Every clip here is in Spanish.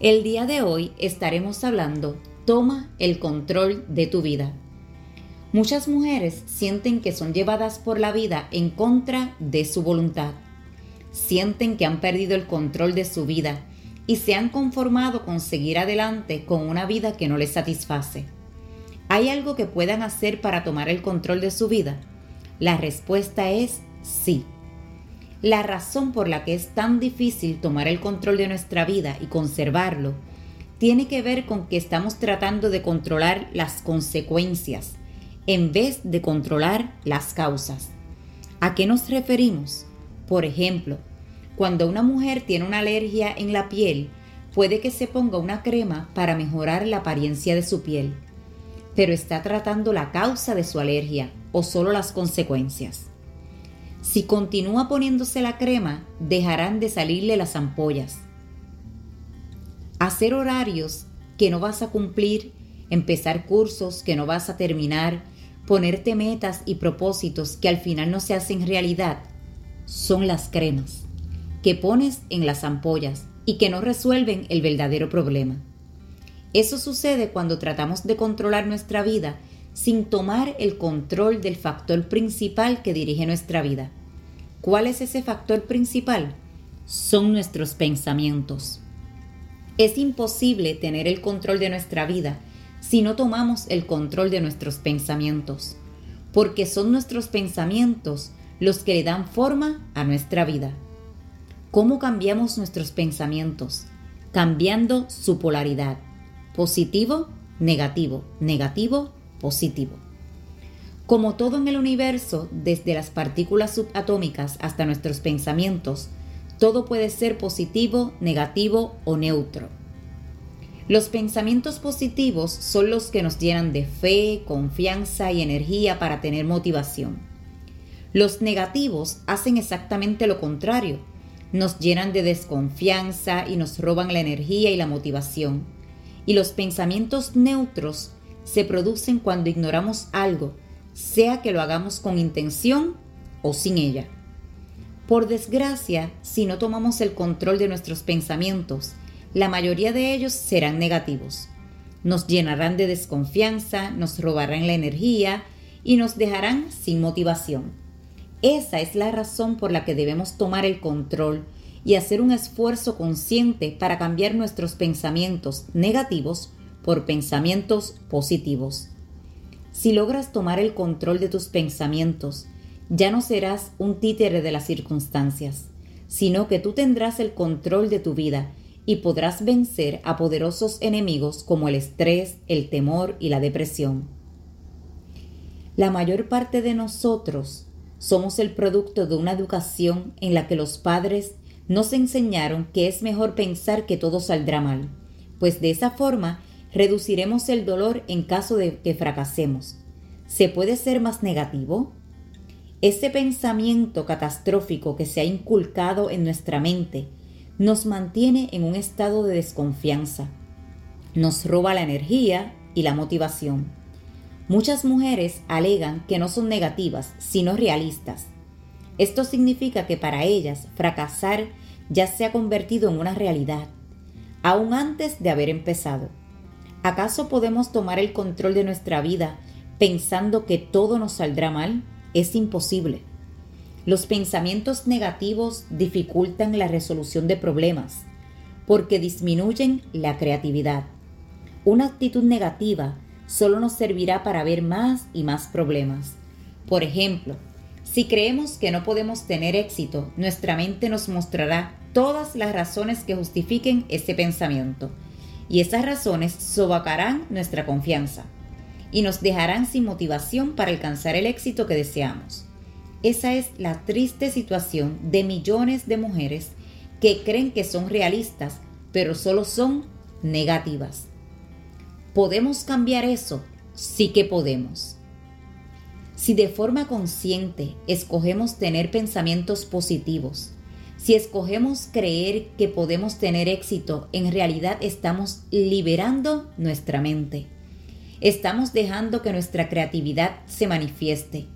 El día de hoy estaremos hablando Toma el control de tu vida. Muchas mujeres sienten que son llevadas por la vida en contra de su voluntad. Sienten que han perdido el control de su vida y se han conformado con seguir adelante con una vida que no les satisface. ¿Hay algo que puedan hacer para tomar el control de su vida? La respuesta es sí. La razón por la que es tan difícil tomar el control de nuestra vida y conservarlo tiene que ver con que estamos tratando de controlar las consecuencias en vez de controlar las causas. ¿A qué nos referimos? Por ejemplo, cuando una mujer tiene una alergia en la piel, puede que se ponga una crema para mejorar la apariencia de su piel, pero está tratando la causa de su alergia o solo las consecuencias. Si continúa poniéndose la crema, dejarán de salirle las ampollas. Hacer horarios que no vas a cumplir, empezar cursos que no vas a terminar, ponerte metas y propósitos que al final no se hacen realidad, son las cremas que pones en las ampollas y que no resuelven el verdadero problema. Eso sucede cuando tratamos de controlar nuestra vida sin tomar el control del factor principal que dirige nuestra vida. ¿Cuál es ese factor principal? Son nuestros pensamientos. Es imposible tener el control de nuestra vida si no tomamos el control de nuestros pensamientos, porque son nuestros pensamientos los que le dan forma a nuestra vida. ¿Cómo cambiamos nuestros pensamientos? Cambiando su polaridad. Positivo, negativo, negativo, positivo. Como todo en el universo, desde las partículas subatómicas hasta nuestros pensamientos, todo puede ser positivo, negativo o neutro. Los pensamientos positivos son los que nos llenan de fe, confianza y energía para tener motivación. Los negativos hacen exactamente lo contrario, nos llenan de desconfianza y nos roban la energía y la motivación. Y los pensamientos neutros se producen cuando ignoramos algo, sea que lo hagamos con intención o sin ella. Por desgracia, si no tomamos el control de nuestros pensamientos, la mayoría de ellos serán negativos. Nos llenarán de desconfianza, nos robarán la energía y nos dejarán sin motivación. Esa es la razón por la que debemos tomar el control y hacer un esfuerzo consciente para cambiar nuestros pensamientos negativos por pensamientos positivos. Si logras tomar el control de tus pensamientos, ya no serás un títere de las circunstancias, sino que tú tendrás el control de tu vida y podrás vencer a poderosos enemigos como el estrés, el temor y la depresión. La mayor parte de nosotros somos el producto de una educación en la que los padres nos enseñaron que es mejor pensar que todo saldrá mal, pues de esa forma reduciremos el dolor en caso de que fracasemos. ¿Se puede ser más negativo? Ese pensamiento catastrófico que se ha inculcado en nuestra mente nos mantiene en un estado de desconfianza, nos roba la energía y la motivación. Muchas mujeres alegan que no son negativas, sino realistas. Esto significa que para ellas fracasar ya se ha convertido en una realidad, aún antes de haber empezado. ¿Acaso podemos tomar el control de nuestra vida pensando que todo nos saldrá mal? Es imposible. Los pensamientos negativos dificultan la resolución de problemas porque disminuyen la creatividad. Una actitud negativa solo nos servirá para ver más y más problemas. Por ejemplo, si creemos que no podemos tener éxito, nuestra mente nos mostrará todas las razones que justifiquen ese pensamiento y esas razones sobacarán nuestra confianza y nos dejarán sin motivación para alcanzar el éxito que deseamos. Esa es la triste situación de millones de mujeres que creen que son realistas, pero solo son negativas. ¿Podemos cambiar eso? Sí que podemos. Si de forma consciente escogemos tener pensamientos positivos, si escogemos creer que podemos tener éxito, en realidad estamos liberando nuestra mente. Estamos dejando que nuestra creatividad se manifieste,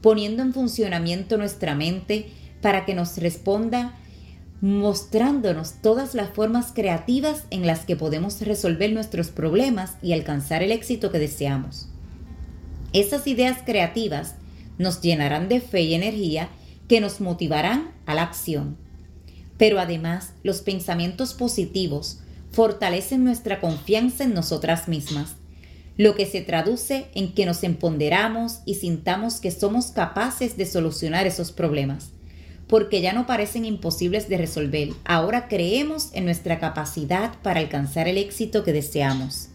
poniendo en funcionamiento nuestra mente para que nos responda mostrándonos todas las formas creativas en las que podemos resolver nuestros problemas y alcanzar el éxito que deseamos. Esas ideas creativas nos llenarán de fe y energía que nos motivarán a la acción. Pero además, los pensamientos positivos fortalecen nuestra confianza en nosotras mismas, lo que se traduce en que nos empoderamos y sintamos que somos capaces de solucionar esos problemas, porque ya no parecen imposibles de resolver. Ahora creemos en nuestra capacidad para alcanzar el éxito que deseamos.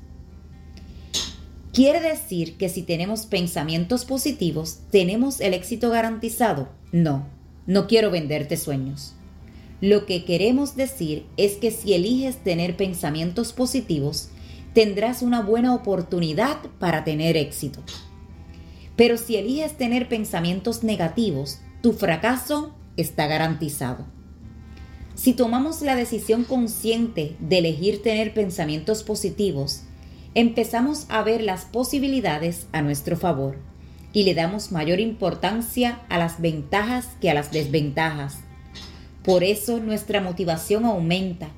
¿Quiere decir que si tenemos pensamientos positivos, tenemos el éxito garantizado? No, no quiero venderte sueños. Lo que queremos decir es que si eliges tener pensamientos positivos, tendrás una buena oportunidad para tener éxito. Pero si eliges tener pensamientos negativos, tu fracaso está garantizado. Si tomamos la decisión consciente de elegir tener pensamientos positivos, empezamos a ver las posibilidades a nuestro favor y le damos mayor importancia a las ventajas que a las desventajas. Por eso nuestra motivación aumenta,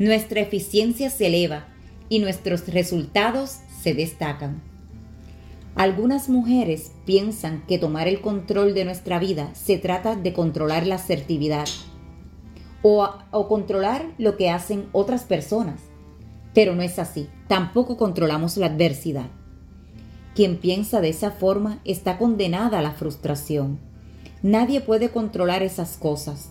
nuestra eficiencia se eleva y nuestros resultados se destacan. Algunas mujeres piensan que tomar el control de nuestra vida se trata de controlar la asertividad o, o controlar lo que hacen otras personas. Pero no es así. Tampoco controlamos la adversidad. Quien piensa de esa forma está condenada a la frustración. Nadie puede controlar esas cosas.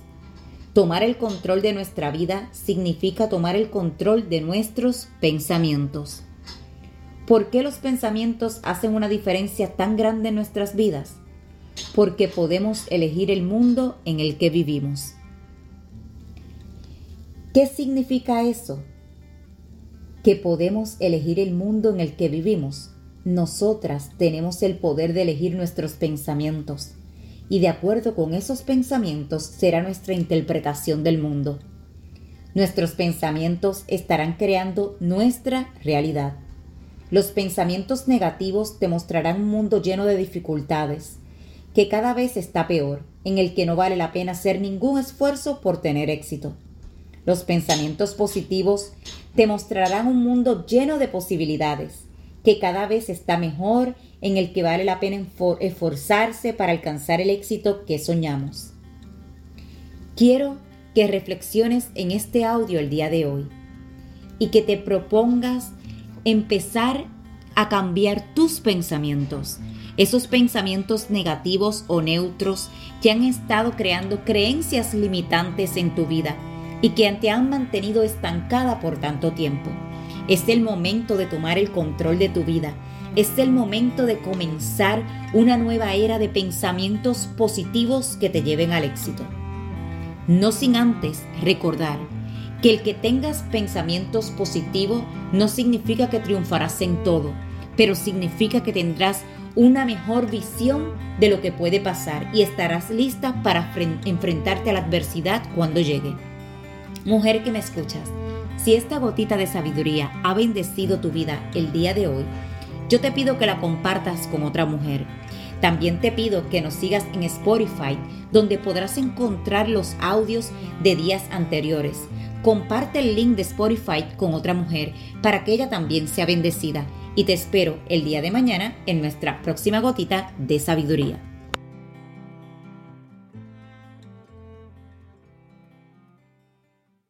Tomar el control de nuestra vida significa tomar el control de nuestros pensamientos. ¿Por qué los pensamientos hacen una diferencia tan grande en nuestras vidas? Porque podemos elegir el mundo en el que vivimos. ¿Qué significa eso? que podemos elegir el mundo en el que vivimos. Nosotras tenemos el poder de elegir nuestros pensamientos y de acuerdo con esos pensamientos será nuestra interpretación del mundo. Nuestros pensamientos estarán creando nuestra realidad. Los pensamientos negativos te mostrarán un mundo lleno de dificultades, que cada vez está peor, en el que no vale la pena hacer ningún esfuerzo por tener éxito. Los pensamientos positivos te mostrarán un mundo lleno de posibilidades, que cada vez está mejor, en el que vale la pena esforzarse para alcanzar el éxito que soñamos. Quiero que reflexiones en este audio el día de hoy y que te propongas empezar a cambiar tus pensamientos, esos pensamientos negativos o neutros que han estado creando creencias limitantes en tu vida y que te han mantenido estancada por tanto tiempo. Es el momento de tomar el control de tu vida. Es el momento de comenzar una nueva era de pensamientos positivos que te lleven al éxito. No sin antes recordar que el que tengas pensamientos positivos no significa que triunfarás en todo, pero significa que tendrás una mejor visión de lo que puede pasar y estarás lista para enfrentarte a la adversidad cuando llegue. Mujer que me escuchas, si esta gotita de sabiduría ha bendecido tu vida el día de hoy, yo te pido que la compartas con otra mujer. También te pido que nos sigas en Spotify, donde podrás encontrar los audios de días anteriores. Comparte el link de Spotify con otra mujer para que ella también sea bendecida. Y te espero el día de mañana en nuestra próxima gotita de sabiduría.